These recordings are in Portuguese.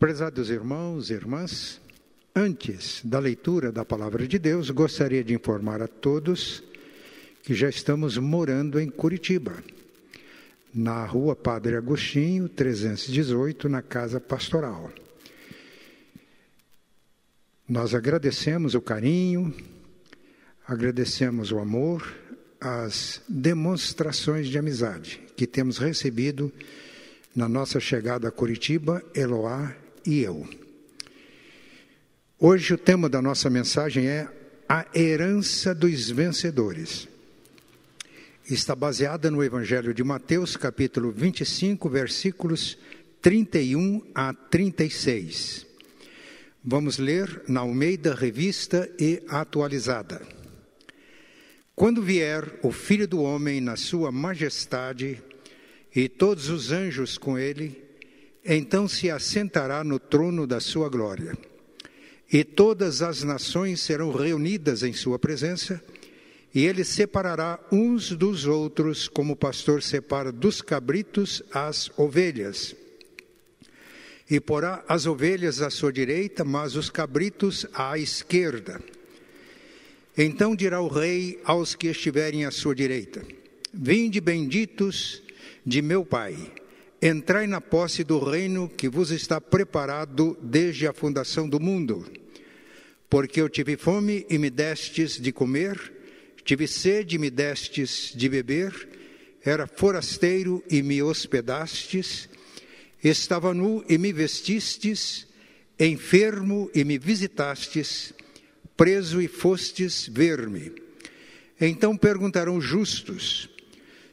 Prezados irmãos e irmãs, antes da leitura da palavra de Deus, gostaria de informar a todos que já estamos morando em Curitiba, na rua Padre Agostinho, 318, na Casa Pastoral. Nós agradecemos o carinho, agradecemos o amor, as demonstrações de amizade que temos recebido na nossa chegada a Curitiba, Eloá e eu. Hoje o tema da nossa mensagem é a herança dos vencedores. Está baseada no Evangelho de Mateus, capítulo 25, versículos 31 a 36. Vamos ler na Almeida Revista e Atualizada. Quando vier o Filho do Homem na sua majestade e todos os anjos com ele, então se assentará no trono da sua glória. E todas as nações serão reunidas em sua presença, e ele separará uns dos outros, como o pastor separa dos cabritos as ovelhas. E porá as ovelhas à sua direita, mas os cabritos à esquerda. Então dirá o rei aos que estiverem à sua direita: Vinde benditos de meu Pai, entrai na posse do reino que vos está preparado desde a fundação do mundo. Porque eu tive fome e me destes de comer, tive sede e me destes de beber, era forasteiro e me hospedastes, estava nu e me vestistes, enfermo e me visitastes, preso e fostes ver-me. Então perguntarão justos: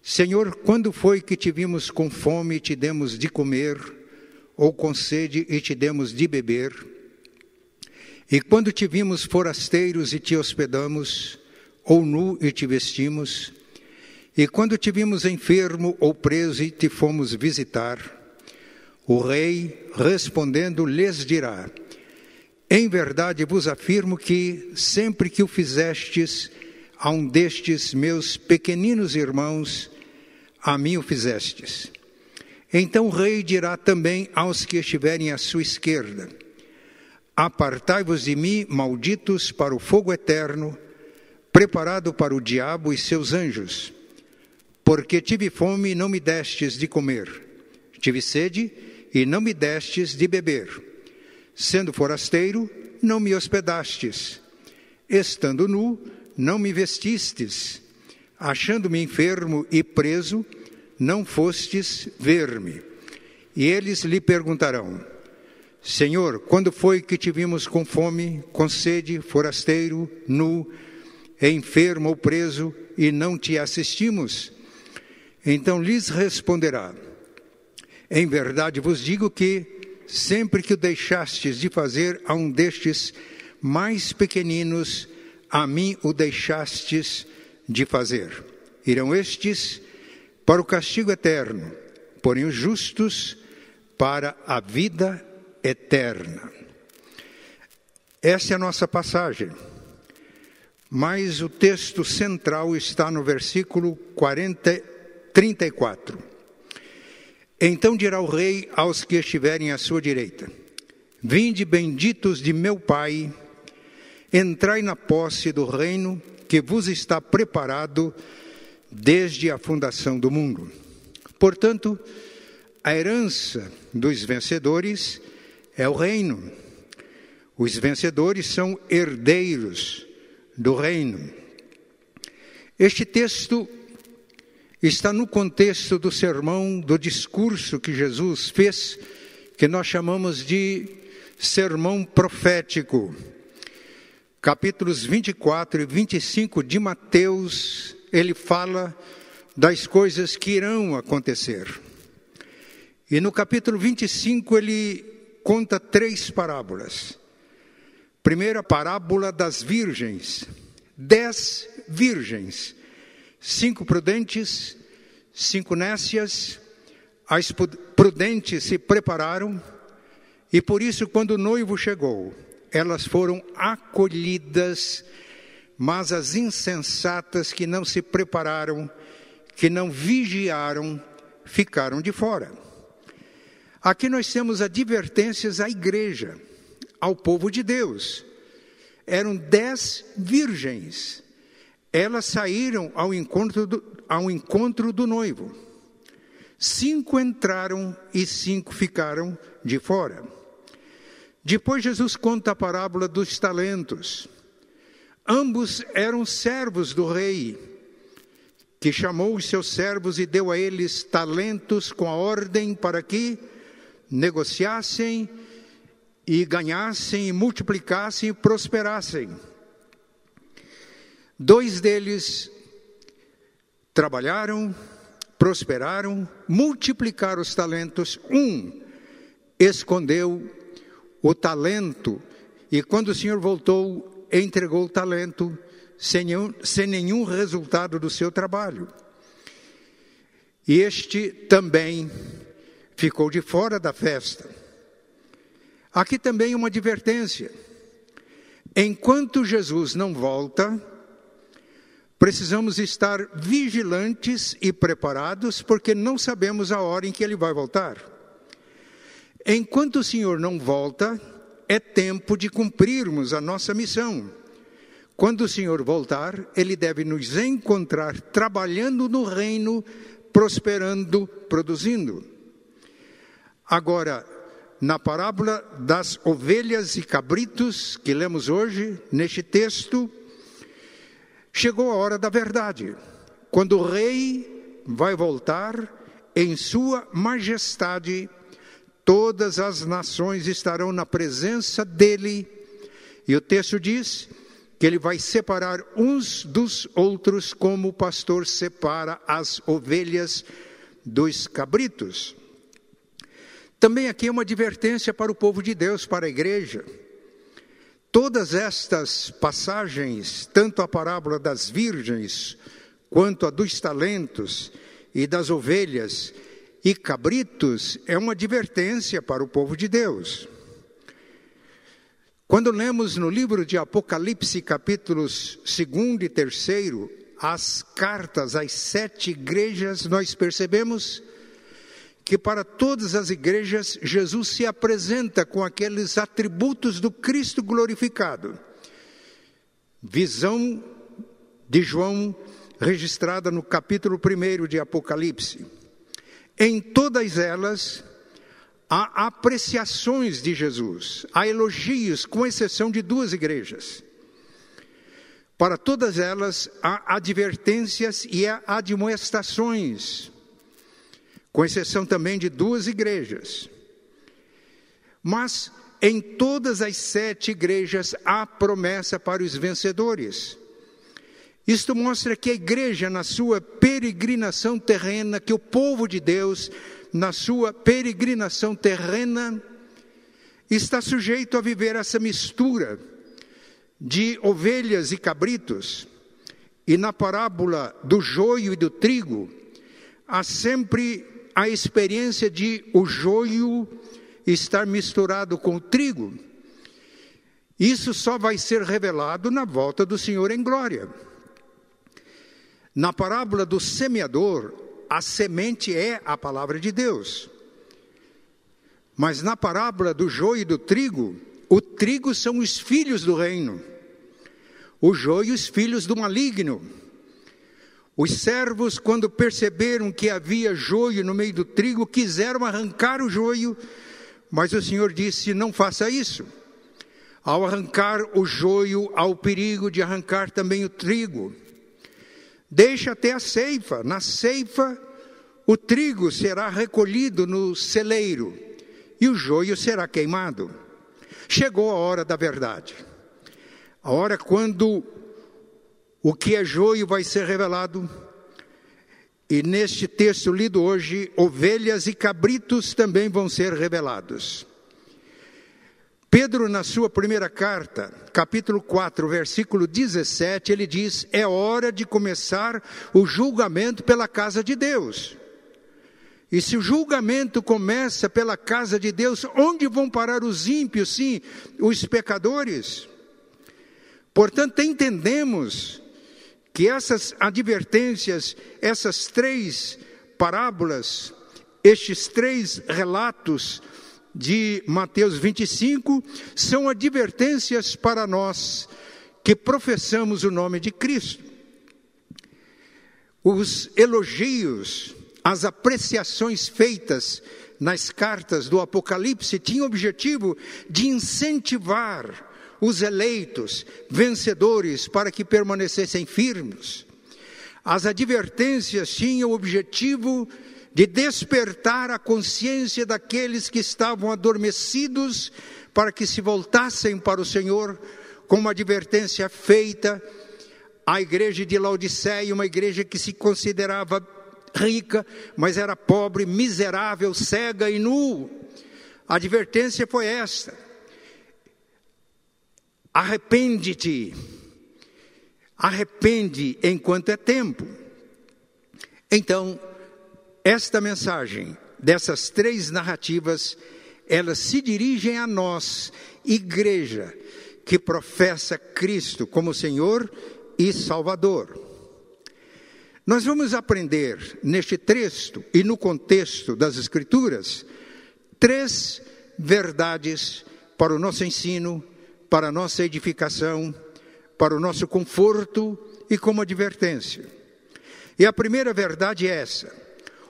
Senhor, quando foi que te vimos com fome e te demos de comer, ou com sede e te demos de beber? E quando te vimos forasteiros e te hospedamos, ou nu e te vestimos? E quando te vimos enfermo ou preso e te fomos visitar? O rei, respondendo, lhes dirá: Em verdade vos afirmo que, sempre que o fizestes a um destes meus pequeninos irmãos, a mim o fizestes. Então o rei dirá também aos que estiverem à sua esquerda: Apartai-vos de mim, malditos, para o fogo eterno, preparado para o diabo e seus anjos. Porque tive fome e não me destes de comer, tive sede e não me destes de beber. Sendo forasteiro, não me hospedastes. Estando nu, não me vestistes achando-me enfermo e preso, não fostes ver-me. E eles lhe perguntarão: Senhor, quando foi que te vimos com fome, com sede, forasteiro, nu, enfermo ou preso, e não te assistimos? Então lhes responderá: Em verdade vos digo que, sempre que o deixastes de fazer a um destes mais pequeninos, a mim o deixastes de fazer. Irão estes para o castigo eterno, porém os justos para a vida eterna. Essa é a nossa passagem. Mas o texto central está no versículo 40, 34. Então dirá o rei aos que estiverem à sua direita: Vinde benditos de meu Pai, entrai na posse do reino que vos está preparado desde a fundação do mundo. Portanto, a herança dos vencedores é o reino. Os vencedores são herdeiros do reino. Este texto está no contexto do sermão, do discurso que Jesus fez, que nós chamamos de sermão profético capítulos 24 e 25 de Mateus, ele fala das coisas que irão acontecer. E no capítulo 25 ele conta três parábolas. Primeira parábola das virgens. Dez virgens. Cinco prudentes, cinco nécias. As prudentes se prepararam e por isso, quando o noivo chegou, elas foram acolhidas, mas as insensatas que não se prepararam, que não vigiaram, ficaram de fora. Aqui nós temos advertências à igreja, ao povo de Deus. Eram dez virgens. Elas saíram ao encontro do, ao encontro do noivo. Cinco entraram e cinco ficaram de fora. Depois Jesus conta a parábola dos talentos. Ambos eram servos do rei, que chamou os seus servos e deu a eles talentos com a ordem para que negociassem e ganhassem, e multiplicassem e prosperassem. Dois deles trabalharam, prosperaram, multiplicaram os talentos. Um escondeu o talento e quando o Senhor voltou, entregou o talento sem nenhum, sem nenhum resultado do seu trabalho. E este também ficou de fora da festa. Aqui também uma advertência. Enquanto Jesus não volta, precisamos estar vigilantes e preparados, porque não sabemos a hora em que ele vai voltar. Enquanto o Senhor não volta, é tempo de cumprirmos a nossa missão. Quando o Senhor voltar, ele deve nos encontrar trabalhando no reino, prosperando, produzindo. Agora, na parábola das ovelhas e cabritos que lemos hoje, neste texto, chegou a hora da verdade, quando o rei vai voltar em sua majestade, todas as nações estarão na presença dele, e o texto diz que ele vai separar uns dos outros, como o pastor separa as ovelhas dos cabritos. Também aqui é uma advertência para o povo de Deus, para a igreja. Todas estas passagens, tanto a parábola das virgens, quanto a dos talentos e das ovelhas e cabritos, é uma advertência para o povo de Deus. Quando lemos no livro de Apocalipse, capítulos 2 e 3, as cartas às sete igrejas, nós percebemos que para todas as igrejas Jesus se apresenta com aqueles atributos do Cristo glorificado. Visão de João registrada no capítulo 1 de Apocalipse. Em todas elas há apreciações de Jesus, há elogios, com exceção de duas igrejas. Para todas elas há advertências e há admoestações com exceção também de duas igrejas. Mas em todas as sete igrejas há promessa para os vencedores. Isto mostra que a igreja, na sua peregrinação terrena, que o povo de Deus, na sua peregrinação terrena, está sujeito a viver essa mistura de ovelhas e cabritos. E na parábola do joio e do trigo, há sempre a experiência de o joio estar misturado com o trigo. Isso só vai ser revelado na volta do Senhor em glória. Na parábola do semeador, a semente é a palavra de Deus. Mas na parábola do joio e do trigo, o trigo são os filhos do reino, o joio os filhos do maligno. Os servos, quando perceberam que havia joio no meio do trigo, quiseram arrancar o joio, mas o Senhor disse: Não faça isso. Ao arrancar o joio, há o perigo de arrancar também o trigo. Deixa até a ceifa. Na ceifa, o trigo será recolhido no celeiro e o joio será queimado. Chegou a hora da verdade. A hora quando o que é joio vai ser revelado. E neste texto lido hoje, ovelhas e cabritos também vão ser revelados. Pedro, na sua primeira carta, capítulo 4, versículo 17, ele diz: É hora de começar o julgamento pela casa de Deus. E se o julgamento começa pela casa de Deus, onde vão parar os ímpios, sim, os pecadores? Portanto, entendemos que essas advertências, essas três parábolas, estes três relatos de Mateus 25 são advertências para nós que professamos o nome de Cristo. Os elogios, as apreciações feitas nas cartas do Apocalipse tinham o objetivo de incentivar os eleitos, vencedores, para que permanecessem firmes. As advertências tinham o objetivo de despertar a consciência daqueles que estavam adormecidos para que se voltassem para o Senhor, com uma advertência feita à igreja de Laodiceia, uma igreja que se considerava rica, mas era pobre, miserável, cega e nu. A advertência foi esta: arrepende-te, arrepende enquanto é tempo. Então, esta mensagem dessas três narrativas, elas se dirigem a nós, igreja, que professa Cristo como Senhor e Salvador. Nós vamos aprender neste texto e no contexto das Escrituras três verdades para o nosso ensino, para a nossa edificação, para o nosso conforto e como advertência. E a primeira verdade é essa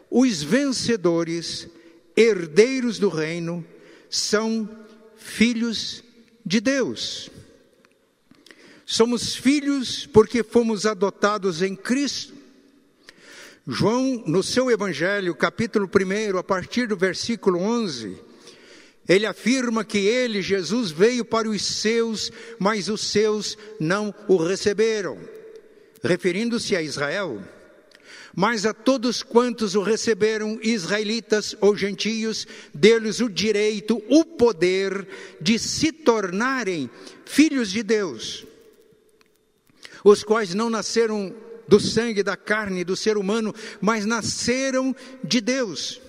os vencedores, herdeiros do reino, são filhos de Deus. Somos filhos porque fomos adotados em Cristo. João, no seu Evangelho, capítulo 1, a partir do versículo 11, ele afirma que ele, Jesus, veio para os seus, mas os seus não o receberam, referindo-se a Israel. Mas a todos quantos o receberam, israelitas ou gentios, deu-lhes o direito, o poder de se tornarem filhos de Deus, os quais não nasceram do sangue, da carne, do ser humano, mas nasceram de Deus.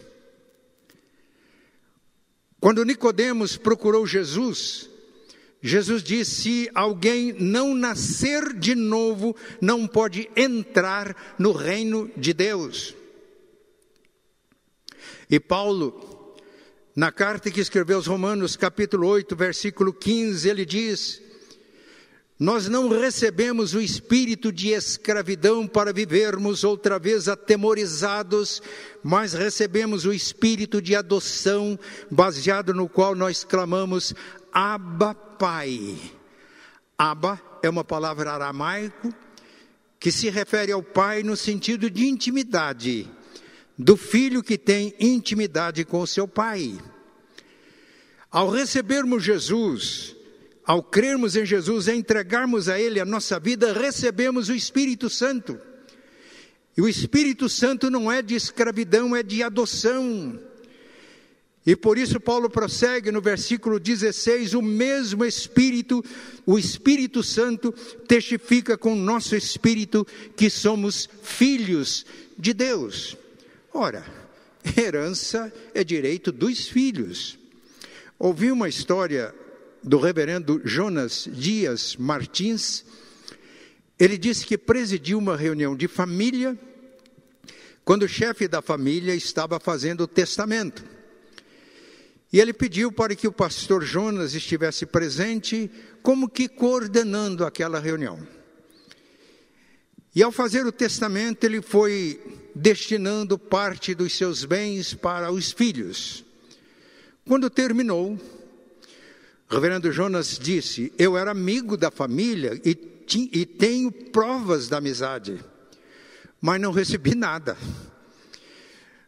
Quando Nicodemos procurou Jesus, Jesus disse: se alguém não nascer de novo, não pode entrar no reino de Deus. E Paulo, na carta que escreveu aos Romanos, capítulo 8, versículo 15, ele diz: Nós não recebemos o espírito de escravidão para vivermos outra vez atemorizados, mas recebemos o espírito de adoção, baseado no qual nós clamamos: Abba Pai. Abba é uma palavra aramaico que se refere ao pai no sentido de intimidade, do filho que tem intimidade com seu pai. Ao recebermos Jesus, ao crermos em Jesus e entregarmos a Ele a nossa vida, recebemos o Espírito Santo. E o Espírito Santo não é de escravidão, é de adoção. E por isso Paulo prossegue no versículo 16: o mesmo Espírito, o Espírito Santo, testifica com o nosso espírito que somos filhos de Deus. Ora, herança é direito dos filhos. Ouvi uma história do reverendo Jonas Dias Martins. Ele disse que presidiu uma reunião de família quando o chefe da família estava fazendo o testamento. E ele pediu para que o pastor Jonas estivesse presente, como que coordenando aquela reunião. E ao fazer o testamento, ele foi destinando parte dos seus bens para os filhos. Quando terminou, reverendo Jonas disse: Eu era amigo da família e, e tenho provas da amizade, mas não recebi nada.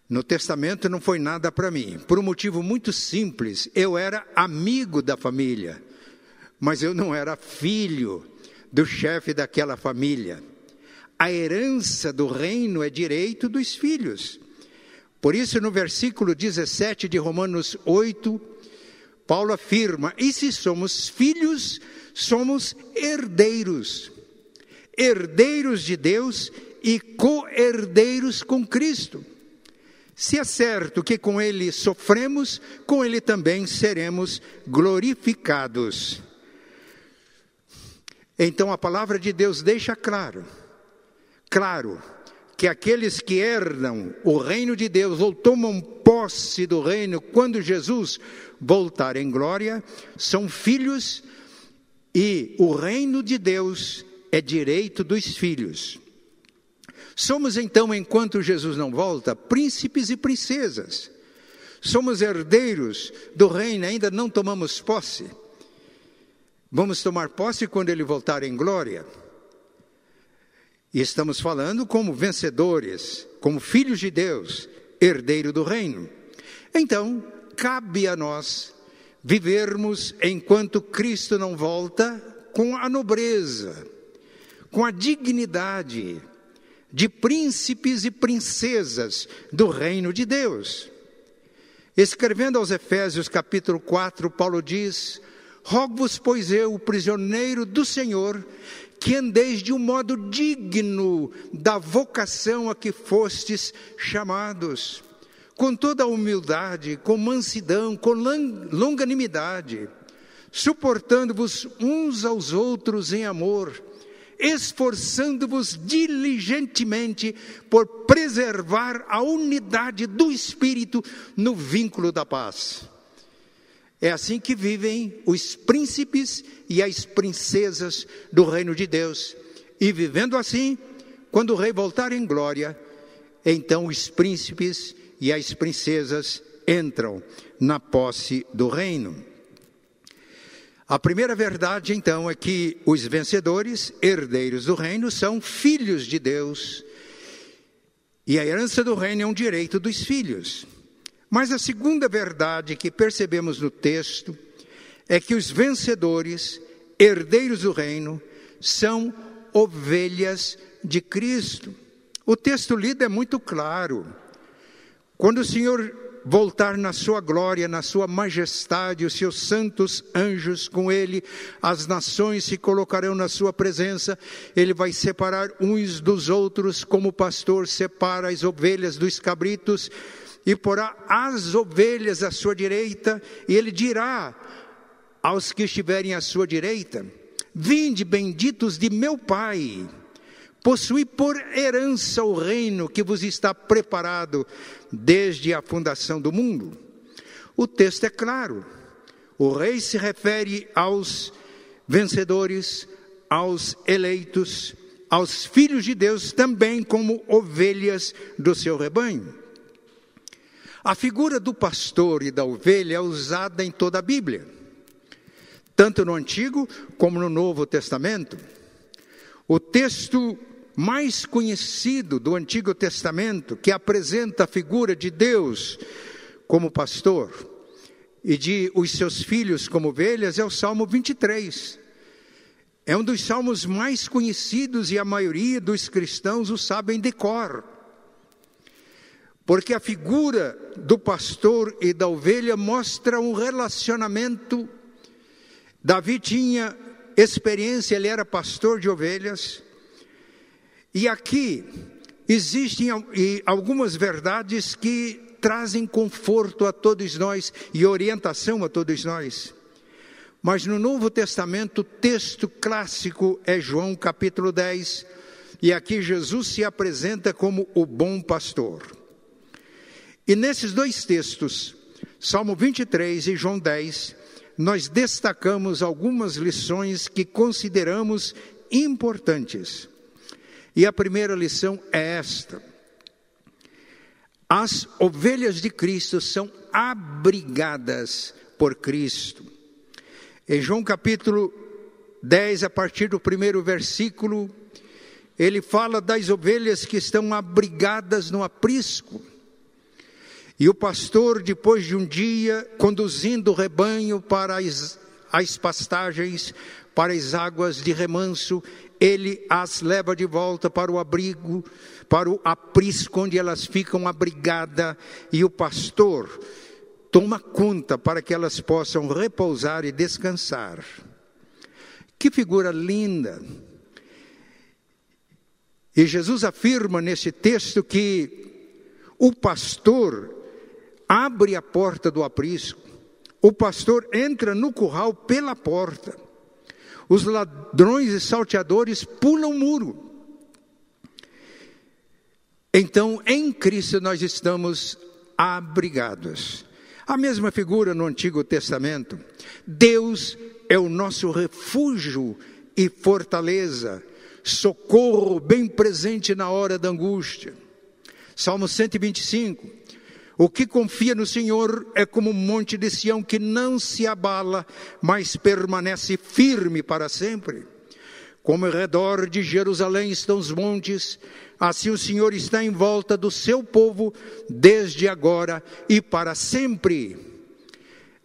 No testamento não foi nada para mim, por um motivo muito simples. Eu era amigo da família, mas eu não era filho do chefe daquela família. A herança do reino é direito dos filhos. Por isso, no versículo 17 de Romanos 8, Paulo afirma: E se somos filhos, somos herdeiros, herdeiros de Deus e co-herdeiros com Cristo. Se é certo que com ele sofremos, com ele também seremos glorificados. Então a palavra de Deus deixa claro, claro, que aqueles que herdam o reino de Deus ou tomam posse do reino quando Jesus voltar em glória, são filhos e o reino de Deus é direito dos filhos. Somos então, enquanto Jesus não volta, príncipes e princesas. Somos herdeiros do reino, ainda não tomamos posse. Vamos tomar posse quando ele voltar em glória. E estamos falando como vencedores, como filhos de Deus, herdeiro do reino. Então, cabe a nós vivermos enquanto Cristo não volta com a nobreza, com a dignidade de príncipes e princesas do reino de Deus. Escrevendo aos Efésios capítulo 4, Paulo diz: Rogo-vos, pois eu, prisioneiro do Senhor, que andeis de um modo digno da vocação a que fostes chamados com toda a humildade, com mansidão, com longanimidade, suportando-vos uns aos outros em amor, esforçando-vos diligentemente por preservar a unidade do Espírito no vínculo da paz. É assim que vivem os príncipes e as princesas do reino de Deus. E vivendo assim, quando o rei voltar em glória, então os príncipes e as princesas entram na posse do reino. A primeira verdade, então, é que os vencedores, herdeiros do reino, são filhos de Deus. E a herança do reino é um direito dos filhos. Mas a segunda verdade que percebemos no texto é que os vencedores, herdeiros do reino, são ovelhas de Cristo. O texto lido é muito claro. Quando o Senhor voltar na sua glória, na sua majestade, os seus santos anjos com ele, as nações se colocarão na sua presença, ele vai separar uns dos outros, como o pastor separa as ovelhas dos cabritos, e porá as ovelhas à sua direita, e ele dirá aos que estiverem à sua direita: Vinde, benditos de meu Pai Possui por herança o reino que vos está preparado desde a fundação do mundo. O texto é claro. O rei se refere aos vencedores, aos eleitos, aos filhos de Deus também como ovelhas do seu rebanho. A figura do pastor e da ovelha é usada em toda a Bíblia, tanto no Antigo como no Novo Testamento. O texto mais conhecido do Antigo Testamento, que apresenta a figura de Deus como pastor e de os seus filhos como ovelhas, é o Salmo 23. É um dos salmos mais conhecidos e a maioria dos cristãos o sabem de cor. Porque a figura do pastor e da ovelha mostra um relacionamento. Davi tinha experiência, ele era pastor de ovelhas. E aqui existem algumas verdades que trazem conforto a todos nós e orientação a todos nós. Mas no Novo Testamento, o texto clássico é João capítulo 10, e aqui Jesus se apresenta como o bom pastor. E nesses dois textos, Salmo 23 e João 10, nós destacamos algumas lições que consideramos importantes. E a primeira lição é esta: as ovelhas de Cristo são abrigadas por Cristo. Em João capítulo 10, a partir do primeiro versículo, ele fala das ovelhas que estão abrigadas no aprisco. E o pastor, depois de um dia, conduzindo o rebanho para as, as pastagens, para as águas de remanso, ele as leva de volta para o abrigo, para o aprisco onde elas ficam abrigadas, e o pastor toma conta para que elas possam repousar e descansar. Que figura linda! E Jesus afirma nesse texto que o pastor abre a porta do aprisco, o pastor entra no curral pela porta. Os ladrões e salteadores pulam o muro. Então, em Cristo nós estamos abrigados. A mesma figura no Antigo Testamento. Deus é o nosso refúgio e fortaleza, socorro bem presente na hora da angústia. Salmo 125. O que confia no Senhor é como um monte de Sião que não se abala, mas permanece firme para sempre. Como ao redor de Jerusalém estão os montes, assim o Senhor está em volta do seu povo, desde agora e para sempre.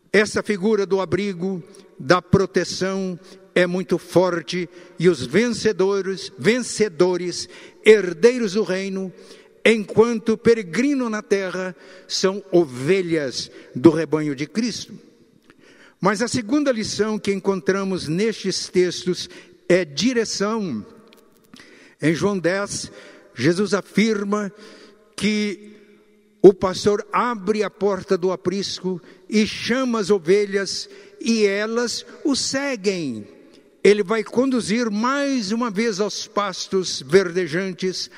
Essa figura do abrigo, da proteção, é muito forte e os vencedores, vencedores, herdeiros do reino, enquanto peregrino na terra, são ovelhas do rebanho de Cristo. Mas a segunda lição que encontramos nestes textos é direção. Em João 10, Jesus afirma que o pastor abre a porta do aprisco e chama as ovelhas e elas o seguem. Ele vai conduzir mais uma vez aos pastos verdejantes,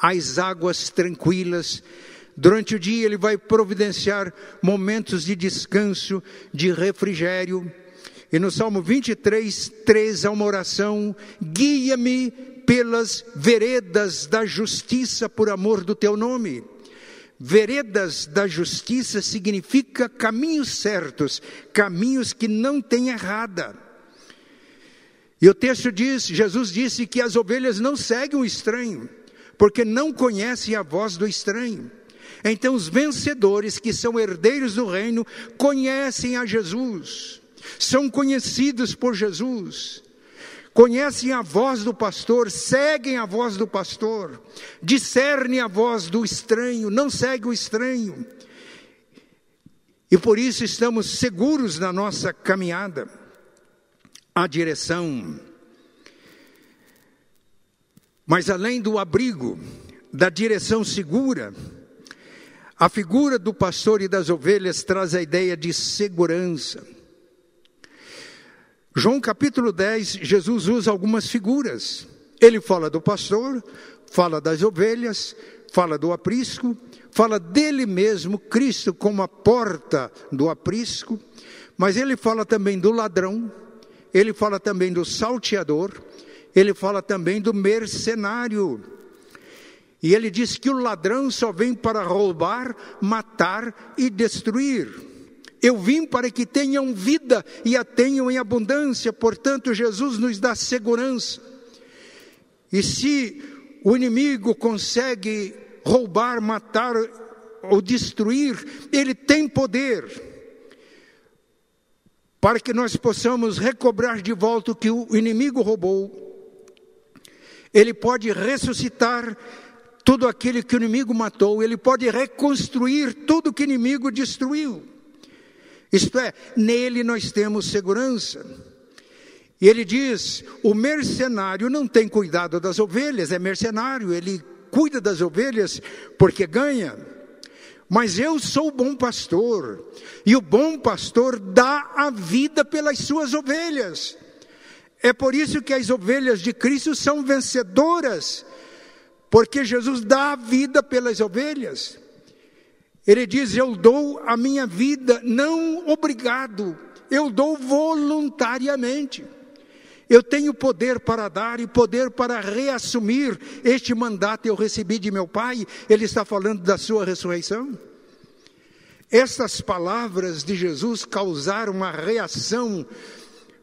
às águas tranquilas. Durante o dia, ele vai providenciar momentos de descanso, de refrigério. E no Salmo 23, 3, há uma oração: guia-me pelas veredas da justiça por amor do teu nome. Veredas da justiça significa caminhos certos, caminhos que não têm errada. E o texto diz: Jesus disse que as ovelhas não seguem o estranho, porque não conhecem a voz do estranho. Então, os vencedores, que são herdeiros do reino, conhecem a Jesus são conhecidos por Jesus, conhecem a voz do pastor, seguem a voz do pastor, discernem a voz do estranho, não seguem o estranho. E por isso estamos seguros na nossa caminhada. A direção. Mas além do abrigo, da direção segura, a figura do pastor e das ovelhas traz a ideia de segurança. João capítulo 10, Jesus usa algumas figuras. Ele fala do pastor, fala das ovelhas, fala do aprisco, fala dele mesmo, Cristo, como a porta do aprisco, mas ele fala também do ladrão, ele fala também do salteador, ele fala também do mercenário. E ele diz que o ladrão só vem para roubar, matar e destruir. Eu vim para que tenham vida e a tenham em abundância, portanto, Jesus nos dá segurança. E se o inimigo consegue roubar, matar ou destruir, ele tem poder para que nós possamos recobrar de volta o que o inimigo roubou. Ele pode ressuscitar tudo aquilo que o inimigo matou, ele pode reconstruir tudo que o inimigo destruiu. Isto é, nele nós temos segurança. E ele diz: o mercenário não tem cuidado das ovelhas, é mercenário, ele cuida das ovelhas porque ganha. Mas eu sou o bom pastor, e o bom pastor dá a vida pelas suas ovelhas. É por isso que as ovelhas de Cristo são vencedoras, porque Jesus dá a vida pelas ovelhas. Ele diz: Eu dou a minha vida, não obrigado, eu dou voluntariamente. Eu tenho poder para dar e poder para reassumir este mandato eu recebi de meu Pai. Ele está falando da sua ressurreição. Essas palavras de Jesus causaram uma reação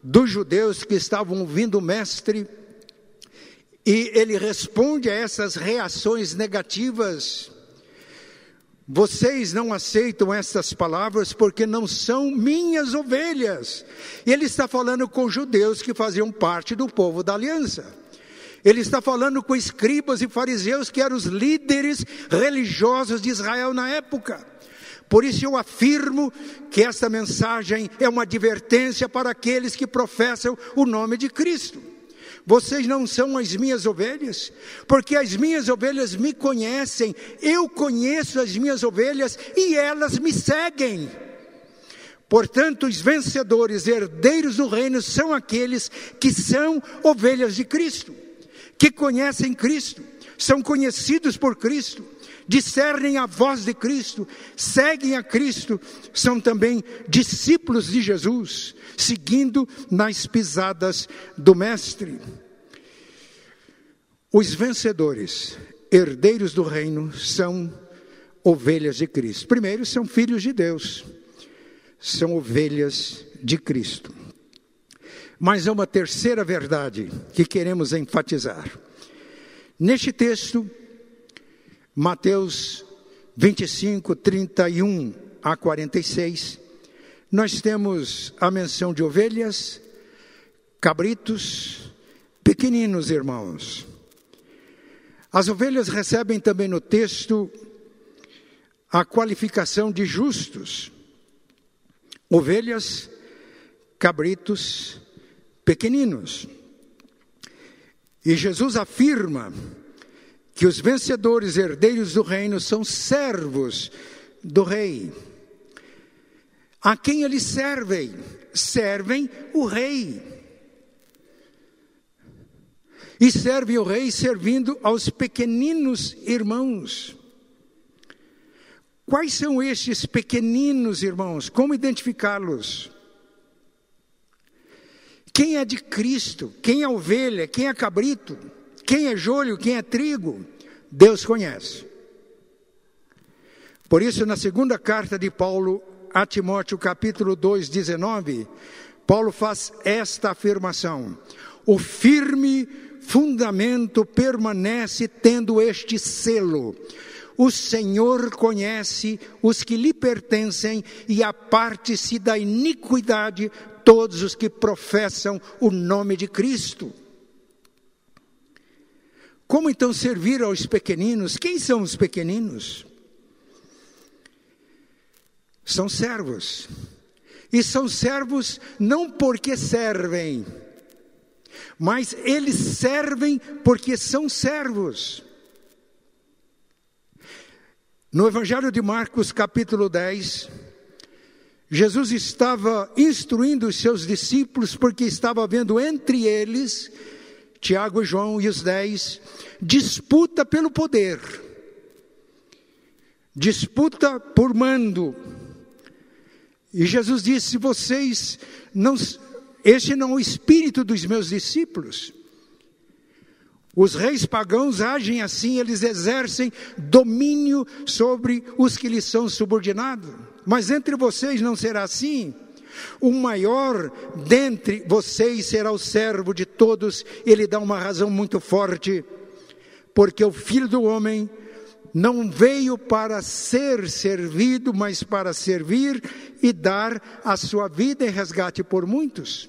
dos judeus que estavam ouvindo o Mestre, e ele responde a essas reações negativas vocês não aceitam essas palavras porque não são minhas ovelhas. E ele está falando com judeus que faziam parte do povo da aliança. Ele está falando com escribas e fariseus que eram os líderes religiosos de Israel na época. Por isso eu afirmo que esta mensagem é uma advertência para aqueles que professam o nome de Cristo. Vocês não são as minhas ovelhas, porque as minhas ovelhas me conhecem, eu conheço as minhas ovelhas e elas me seguem. Portanto, os vencedores, herdeiros do reino, são aqueles que são ovelhas de Cristo, que conhecem Cristo, são conhecidos por Cristo, discernem a voz de Cristo, seguem a Cristo, são também discípulos de Jesus, seguindo nas pisadas do Mestre. Os vencedores, herdeiros do reino, são ovelhas de Cristo. Primeiro, são filhos de Deus, são ovelhas de Cristo. Mas há uma terceira verdade que queremos enfatizar. Neste texto, Mateus 25, 31 a 46, nós temos a menção de ovelhas, cabritos, pequeninos irmãos. As ovelhas recebem também no texto a qualificação de justos. Ovelhas, cabritos, pequeninos. E Jesus afirma que os vencedores herdeiros do reino são servos do rei. A quem eles servem? Servem o rei. E servem o rei servindo aos pequeninos irmãos. Quais são estes pequeninos irmãos? Como identificá-los? Quem é de Cristo? Quem é ovelha? Quem é cabrito? Quem é joelho? Quem é trigo? Deus conhece. Por isso, na segunda carta de Paulo a Timóteo, capítulo 2, 19, Paulo faz esta afirmação: O firme fundamento permanece tendo este selo. O Senhor conhece os que lhe pertencem e aparte-se da iniquidade todos os que professam o nome de Cristo. Como então servir aos pequeninos? Quem são os pequeninos? São servos. E são servos não porque servem, mas eles servem porque são servos. No Evangelho de Marcos, capítulo 10, Jesus estava instruindo os seus discípulos porque estava havendo entre eles, Tiago, João e os dez, disputa pelo poder, disputa por mando. E Jesus disse: vocês não, este não é o espírito dos meus discípulos. Os reis pagãos agem assim, eles exercem domínio sobre os que lhes são subordinados. Mas entre vocês não será assim. O maior dentre vocês será o servo de todos. Ele dá uma razão muito forte, porque o filho do homem não veio para ser servido, mas para servir e dar a sua vida em resgate por muitos.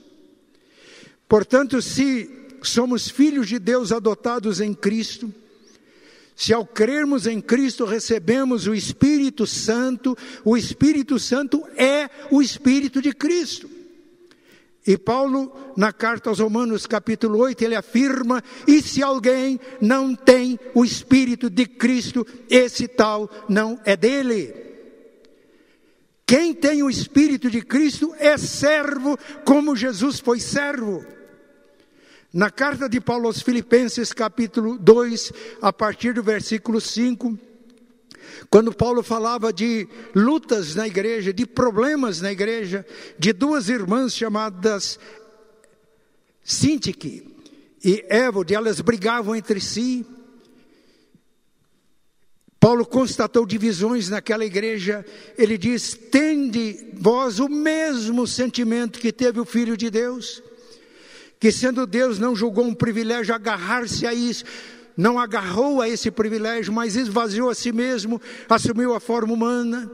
Portanto, se somos filhos de Deus adotados em Cristo. Se ao crermos em Cristo recebemos o Espírito Santo, o Espírito Santo é o Espírito de Cristo. E Paulo, na carta aos Romanos, capítulo 8, ele afirma: e se alguém não tem o Espírito de Cristo, esse tal não é dele. Quem tem o Espírito de Cristo é servo, como Jesus foi servo. Na carta de Paulo aos Filipenses, capítulo 2, a partir do versículo 5, quando Paulo falava de lutas na igreja, de problemas na igreja, de duas irmãs chamadas Sintique e Évode, elas brigavam entre si. Paulo constatou divisões naquela igreja. Ele diz: Tende vós o mesmo sentimento que teve o Filho de Deus que sendo Deus não julgou um privilégio agarrar-se a isso, não agarrou a esse privilégio, mas esvaziou a si mesmo, assumiu a forma humana,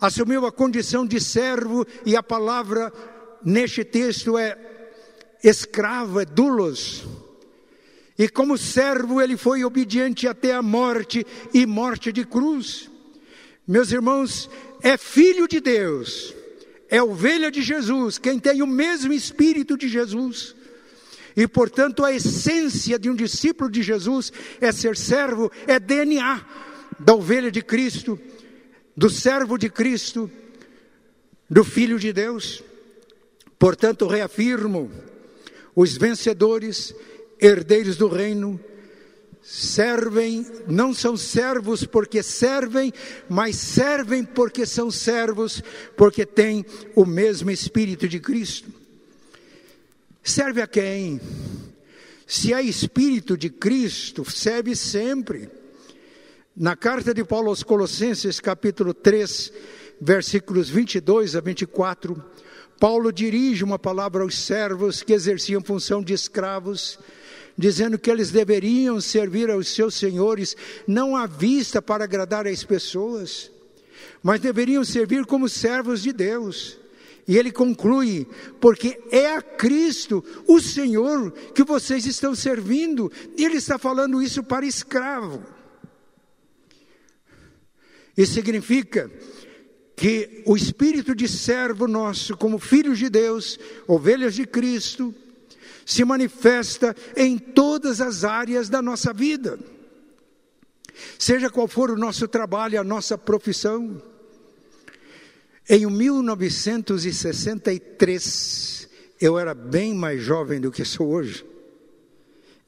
assumiu a condição de servo, e a palavra neste texto é escravo, é dulos. E como servo ele foi obediente até a morte e morte de cruz. Meus irmãos, é filho de Deus, é ovelha de Jesus, quem tem o mesmo espírito de Jesus e, portanto, a essência de um discípulo de Jesus é ser servo, é DNA da ovelha de Cristo, do servo de Cristo, do Filho de Deus. Portanto, reafirmo: os vencedores, herdeiros do reino, servem, não são servos porque servem, mas servem porque são servos, porque têm o mesmo Espírito de Cristo. Serve a quem? Se é Espírito de Cristo, serve sempre. Na carta de Paulo aos Colossenses, capítulo 3, versículos 22 a 24, Paulo dirige uma palavra aos servos que exerciam função de escravos dizendo que eles deveriam servir aos seus senhores não à vista para agradar as pessoas, mas deveriam servir como servos de Deus. E ele conclui: porque é a Cristo, o Senhor, que vocês estão servindo. E ele está falando isso para escravo. Isso significa que o espírito de servo nosso, como filhos de Deus, ovelhas de Cristo, se manifesta em todas as áreas da nossa vida. Seja qual for o nosso trabalho, a nossa profissão. Em 1963, eu era bem mais jovem do que sou hoje.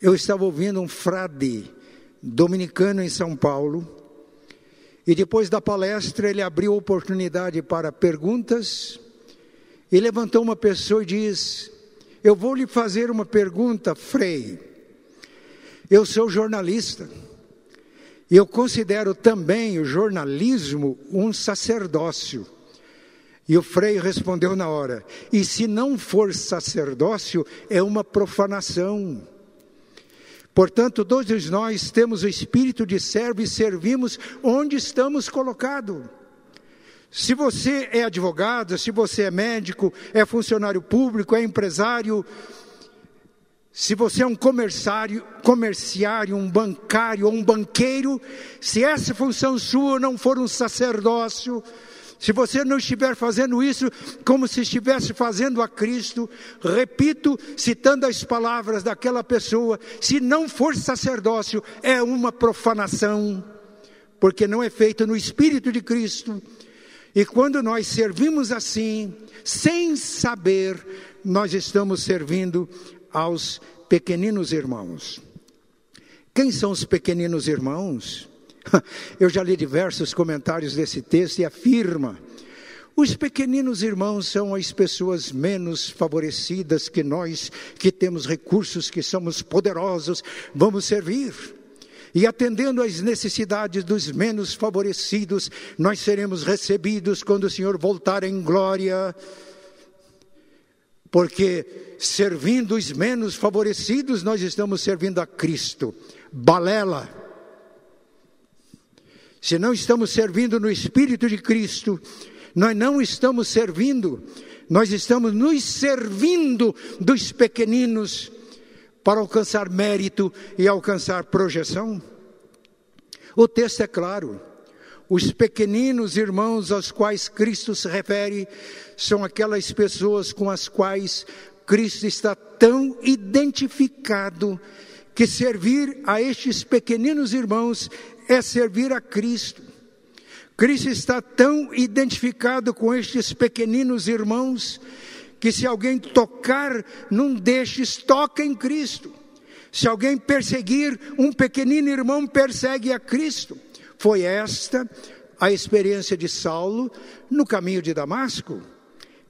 Eu estava ouvindo um frade dominicano em São Paulo. E depois da palestra, ele abriu oportunidade para perguntas. E levantou uma pessoa e disse: eu vou lhe fazer uma pergunta, Frei. Eu sou jornalista. E eu considero também o jornalismo um sacerdócio. E o Frei respondeu na hora: e se não for sacerdócio, é uma profanação. Portanto, todos nós temos o espírito de servo e servimos onde estamos colocados. Se você é advogado, se você é médico, é funcionário público, é empresário, se você é um comerciário, comerciário, um bancário ou um banqueiro, se essa função sua não for um sacerdócio, se você não estiver fazendo isso como se estivesse fazendo a Cristo, repito, citando as palavras daquela pessoa, se não for sacerdócio, é uma profanação, porque não é feito no Espírito de Cristo, e quando nós servimos assim, sem saber, nós estamos servindo aos pequeninos irmãos. Quem são os pequeninos irmãos? Eu já li diversos comentários desse texto e afirma: os pequeninos irmãos são as pessoas menos favorecidas que nós, que temos recursos, que somos poderosos, vamos servir e atendendo às necessidades dos menos favorecidos, nós seremos recebidos quando o Senhor voltar em glória. Porque servindo os menos favorecidos, nós estamos servindo a Cristo. Balela. Se não estamos servindo no Espírito de Cristo, nós não estamos servindo, nós estamos nos servindo dos pequeninos para alcançar mérito e alcançar projeção? O texto é claro. Os pequeninos irmãos aos quais Cristo se refere são aquelas pessoas com as quais Cristo está tão identificado que servir a estes pequeninos irmãos é servir a Cristo. Cristo está tão identificado com estes pequeninos irmãos que se alguém tocar num destes, toca em Cristo. Se alguém perseguir um pequenino irmão, persegue a Cristo. Foi esta a experiência de Saulo no caminho de Damasco.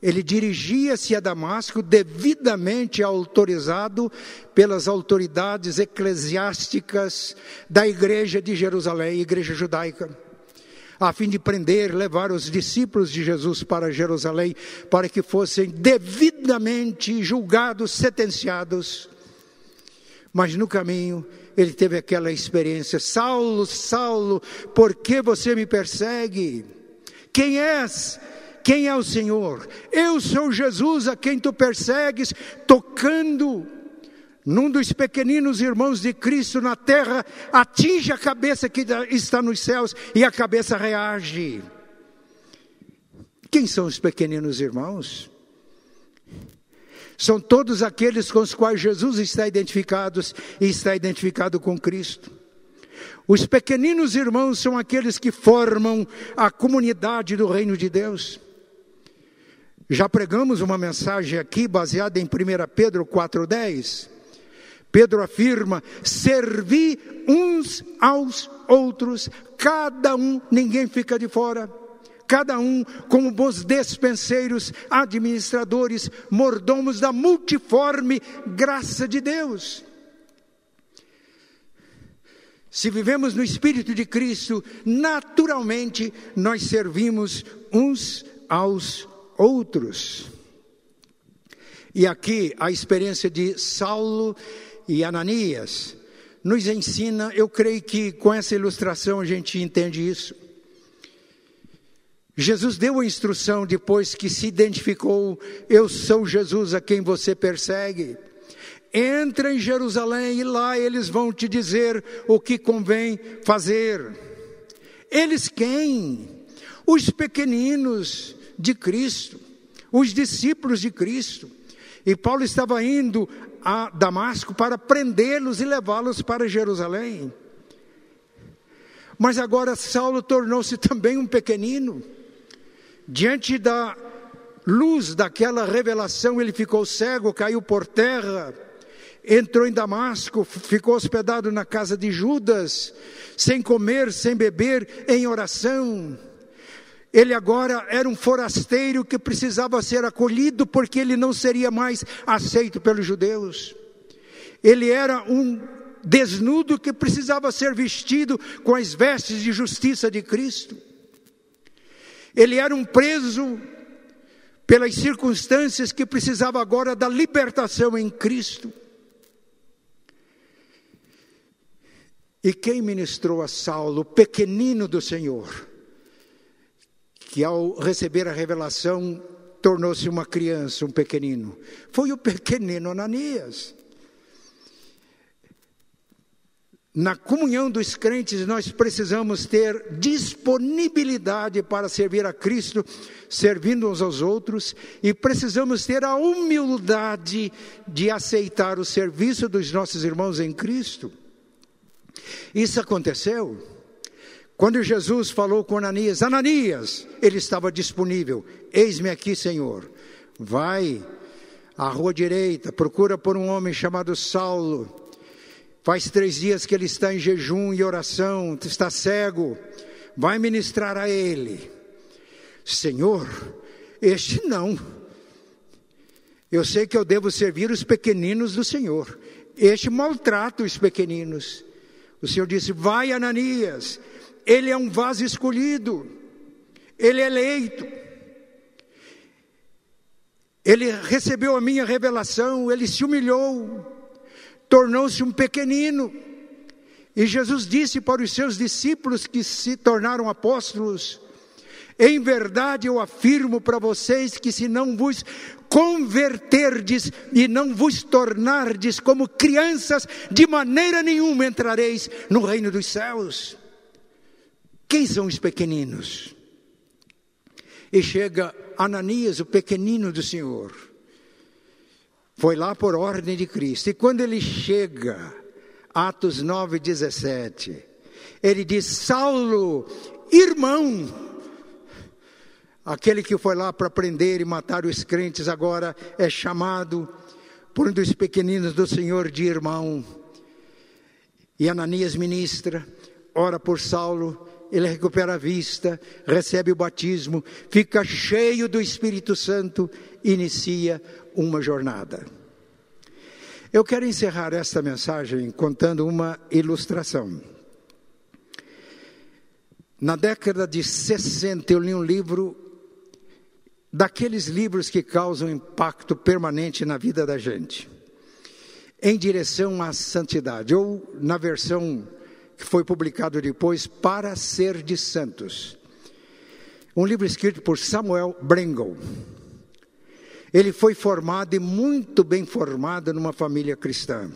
Ele dirigia-se a Damasco devidamente autorizado pelas autoridades eclesiásticas da igreja de Jerusalém, igreja judaica a fim de prender, levar os discípulos de Jesus para Jerusalém, para que fossem devidamente julgados, sentenciados. Mas no caminho, ele teve aquela experiência: Saulo, Saulo, por que você me persegue? Quem és? Quem é o Senhor? Eu sou Jesus a quem tu persegues, tocando num dos pequeninos irmãos de Cristo na terra, atinge a cabeça que está nos céus e a cabeça reage. Quem são os pequeninos irmãos? São todos aqueles com os quais Jesus está identificado e está identificado com Cristo. Os pequeninos irmãos são aqueles que formam a comunidade do reino de Deus. Já pregamos uma mensagem aqui baseada em 1 Pedro 4,10 Pedro afirma: servi uns aos outros, cada um, ninguém fica de fora. Cada um como bons despenseiros, administradores, mordomos da multiforme graça de Deus. Se vivemos no Espírito de Cristo, naturalmente nós servimos uns aos outros. E aqui a experiência de Saulo e Ananias nos ensina, eu creio que com essa ilustração a gente entende isso. Jesus deu a instrução depois que se identificou: Eu sou Jesus a quem você persegue. Entra em Jerusalém e lá eles vão te dizer o que convém fazer. Eles quem? Os pequeninos de Cristo, os discípulos de Cristo. E Paulo estava indo a Damasco para prendê-los e levá-los para Jerusalém. Mas agora Saulo tornou-se também um pequenino. Diante da luz daquela revelação, ele ficou cego, caiu por terra, entrou em Damasco, ficou hospedado na casa de Judas, sem comer, sem beber, em oração. Ele agora era um forasteiro que precisava ser acolhido porque ele não seria mais aceito pelos judeus. Ele era um desnudo que precisava ser vestido com as vestes de justiça de Cristo. Ele era um preso pelas circunstâncias que precisava agora da libertação em Cristo. E quem ministrou a Saulo, pequenino do Senhor? Que ao receber a revelação tornou-se uma criança, um pequenino. Foi o pequenino Ananias. Na comunhão dos crentes, nós precisamos ter disponibilidade para servir a Cristo, servindo uns aos outros, e precisamos ter a humildade de aceitar o serviço dos nossos irmãos em Cristo. Isso aconteceu quando Jesus falou com Ananias, Ananias, ele estava disponível. Eis-me aqui, Senhor. Vai à rua direita, procura por um homem chamado Saulo. Faz três dias que ele está em jejum e oração, está cego. Vai ministrar a ele. Senhor, este não. Eu sei que eu devo servir os pequeninos do Senhor. Este maltrata os pequeninos. O Senhor disse: Vai, Ananias ele é um vaso escolhido, ele é eleito. Ele recebeu a minha revelação, ele se humilhou, tornou-se um pequenino. E Jesus disse para os seus discípulos que se tornaram apóstolos: Em verdade eu afirmo para vocês que se não vos converterdes e não vos tornardes como crianças, de maneira nenhuma entrareis no reino dos céus. Quem são os pequeninos? E chega Ananias, o pequenino do Senhor. Foi lá por ordem de Cristo. E quando ele chega, Atos 9, 17, ele diz: Saulo, irmão, aquele que foi lá para prender e matar os crentes, agora é chamado por um dos pequeninos do Senhor de irmão. E Ananias ministra, ora por Saulo, ele recupera a vista, recebe o batismo, fica cheio do Espírito Santo, inicia uma jornada. Eu quero encerrar esta mensagem contando uma ilustração. Na década de 60, eu li um livro, daqueles livros que causam impacto permanente na vida da gente, em direção à santidade, ou na versão que foi publicado depois, Para Ser de Santos. Um livro escrito por Samuel Brengel. Ele foi formado e muito bem formado numa família cristã.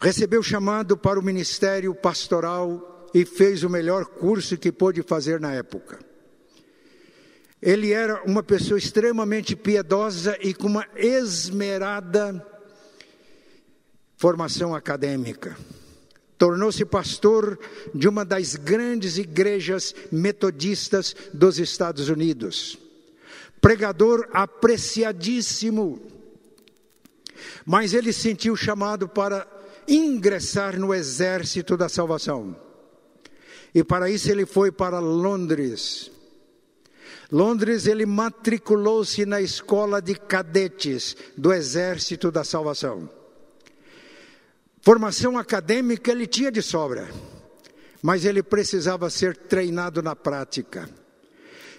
Recebeu chamado para o ministério pastoral e fez o melhor curso que pôde fazer na época. Ele era uma pessoa extremamente piedosa e com uma esmerada formação acadêmica tornou-se pastor de uma das grandes igrejas metodistas dos Estados Unidos. Pregador apreciadíssimo. Mas ele sentiu chamado para ingressar no exército da salvação. E para isso ele foi para Londres. Londres ele matriculou-se na escola de cadetes do exército da salvação. Formação acadêmica ele tinha de sobra, mas ele precisava ser treinado na prática.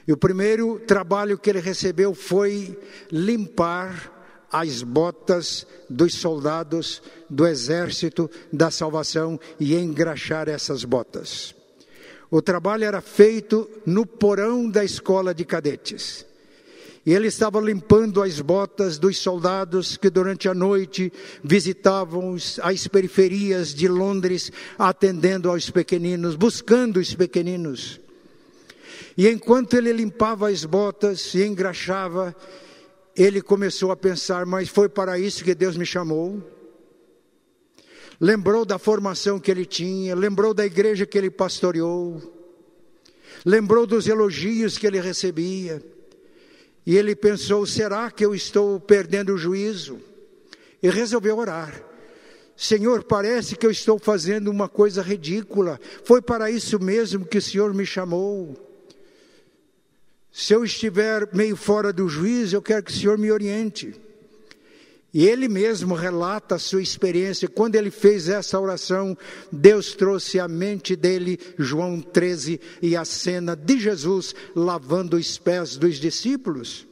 E o primeiro trabalho que ele recebeu foi limpar as botas dos soldados do exército da salvação e engraxar essas botas. O trabalho era feito no porão da escola de cadetes. E ele estava limpando as botas dos soldados que durante a noite visitavam as periferias de Londres, atendendo aos pequeninos, buscando os pequeninos. E enquanto ele limpava as botas e engraxava, ele começou a pensar: mas foi para isso que Deus me chamou? Lembrou da formação que ele tinha, lembrou da igreja que ele pastoreou, lembrou dos elogios que ele recebia. E ele pensou: será que eu estou perdendo o juízo? E resolveu orar. Senhor, parece que eu estou fazendo uma coisa ridícula. Foi para isso mesmo que o Senhor me chamou. Se eu estiver meio fora do juízo, eu quero que o Senhor me oriente. E ele mesmo relata a sua experiência. Quando ele fez essa oração, Deus trouxe à mente dele João 13 e a cena de Jesus lavando os pés dos discípulos.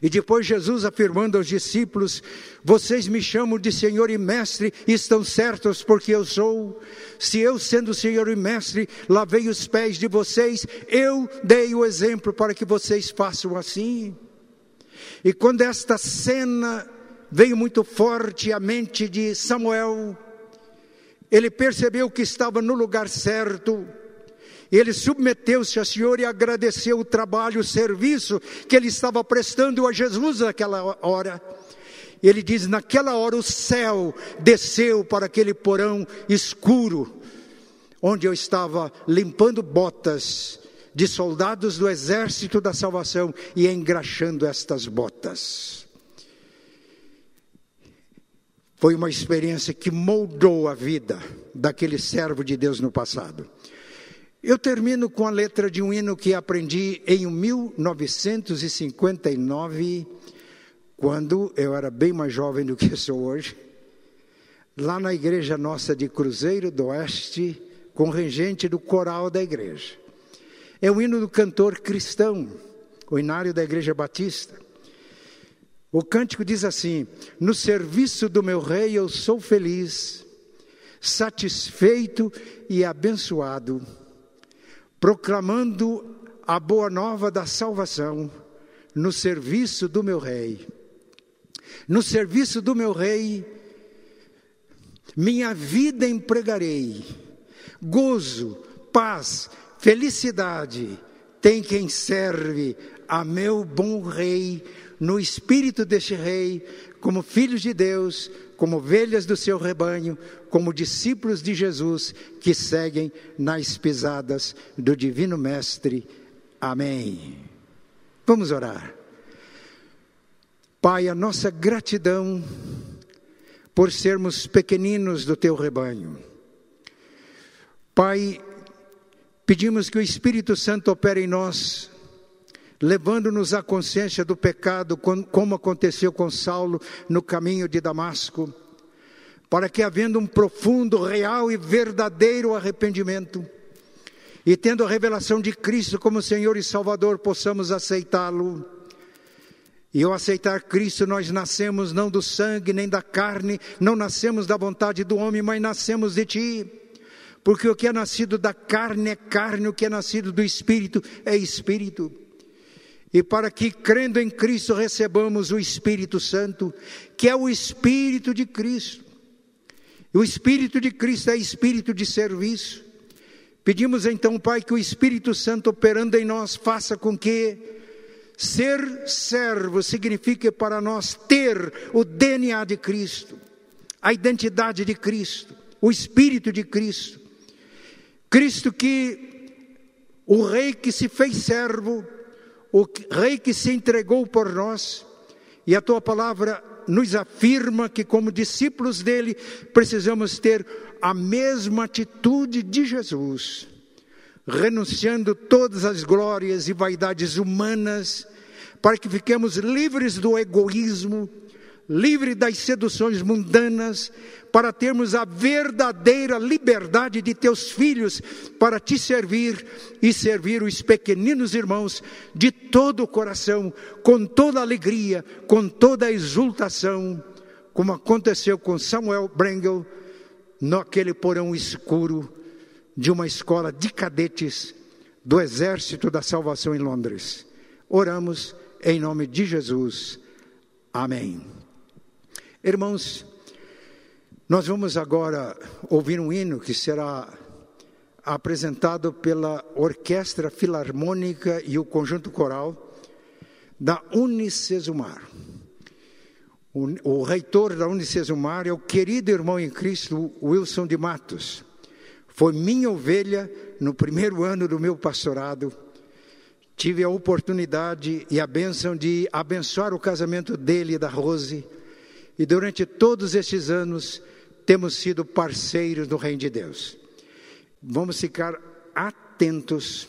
E depois Jesus afirmando aos discípulos: Vocês me chamam de Senhor e Mestre, estão certos porque eu sou. Se eu, sendo Senhor e Mestre, lavei os pés de vocês, eu dei o exemplo para que vocês façam assim. E quando esta cena veio muito forte à mente de Samuel, ele percebeu que estava no lugar certo ele submeteu-se ao Senhor e agradeceu o trabalho, o serviço que ele estava prestando a Jesus naquela hora. Ele diz: naquela hora o céu desceu para aquele porão escuro, onde eu estava limpando botas de soldados do exército da salvação e engraxando estas botas. Foi uma experiência que moldou a vida daquele servo de Deus no passado. Eu termino com a letra de um hino que aprendi em 1959, quando eu era bem mais jovem do que sou hoje, lá na igreja nossa de Cruzeiro do Oeste, com regente do coral da igreja. É o hino do cantor cristão, o inário da igreja batista. O cântico diz assim: No serviço do meu rei eu sou feliz, satisfeito e abençoado proclamando a boa nova da salvação no serviço do meu rei. No serviço do meu rei, minha vida empregarei, gozo, paz, felicidade tem quem serve a meu bom rei, no espírito deste rei, como filhos de Deus, como ovelhas do seu rebanho, como discípulos de Jesus que seguem nas pisadas do Divino Mestre. Amém. Vamos orar. Pai, a nossa gratidão por sermos pequeninos do teu rebanho. Pai, pedimos que o Espírito Santo opere em nós levando-nos à consciência do pecado, como aconteceu com Saulo no caminho de Damasco, para que, havendo um profundo, real e verdadeiro arrependimento, e tendo a revelação de Cristo como Senhor e Salvador, possamos aceitá-lo. E ao aceitar Cristo, nós nascemos não do sangue nem da carne, não nascemos da vontade do homem, mas nascemos de Ti. Porque o que é nascido da carne é carne, o que é nascido do Espírito é Espírito e para que, crendo em Cristo, recebamos o Espírito Santo, que é o Espírito de Cristo. O Espírito de Cristo é espírito de serviço. Pedimos então, Pai, que o Espírito Santo operando em nós faça com que ser servo signifique para nós ter o DNA de Cristo, a identidade de Cristo, o Espírito de Cristo. Cristo que, o Rei que se fez servo, o Rei que se entregou por nós, e a tua palavra nos afirma que, como discípulos dele, precisamos ter a mesma atitude de Jesus, renunciando todas as glórias e vaidades humanas, para que fiquemos livres do egoísmo, livres das seduções mundanas, para termos a verdadeira liberdade de teus filhos para te servir e servir os pequeninos irmãos de todo o coração, com toda alegria, com toda a exultação, como aconteceu com Samuel Brengel, naquele porão escuro de uma escola de cadetes do Exército da Salvação em Londres. Oramos em nome de Jesus. Amém. Irmãos, nós vamos agora ouvir um hino que será apresentado pela Orquestra Filarmônica e o Conjunto Coral da Unicesumar. O, o reitor da Unicesumar é o querido irmão em Cristo Wilson de Matos. Foi minha ovelha no primeiro ano do meu pastorado. Tive a oportunidade e a bênção de abençoar o casamento dele e da Rose. E durante todos estes anos, temos sido parceiros do Reino de Deus. Vamos ficar atentos,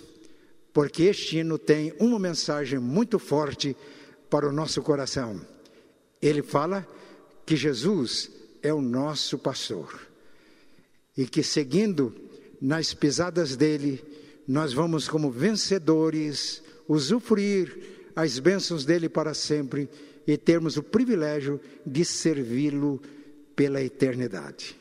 porque este hino tem uma mensagem muito forte para o nosso coração. Ele fala que Jesus é o nosso pastor e que seguindo nas pisadas dele, nós vamos como vencedores usufruir as bênçãos dele para sempre e termos o privilégio de servi-lo pela eternidade.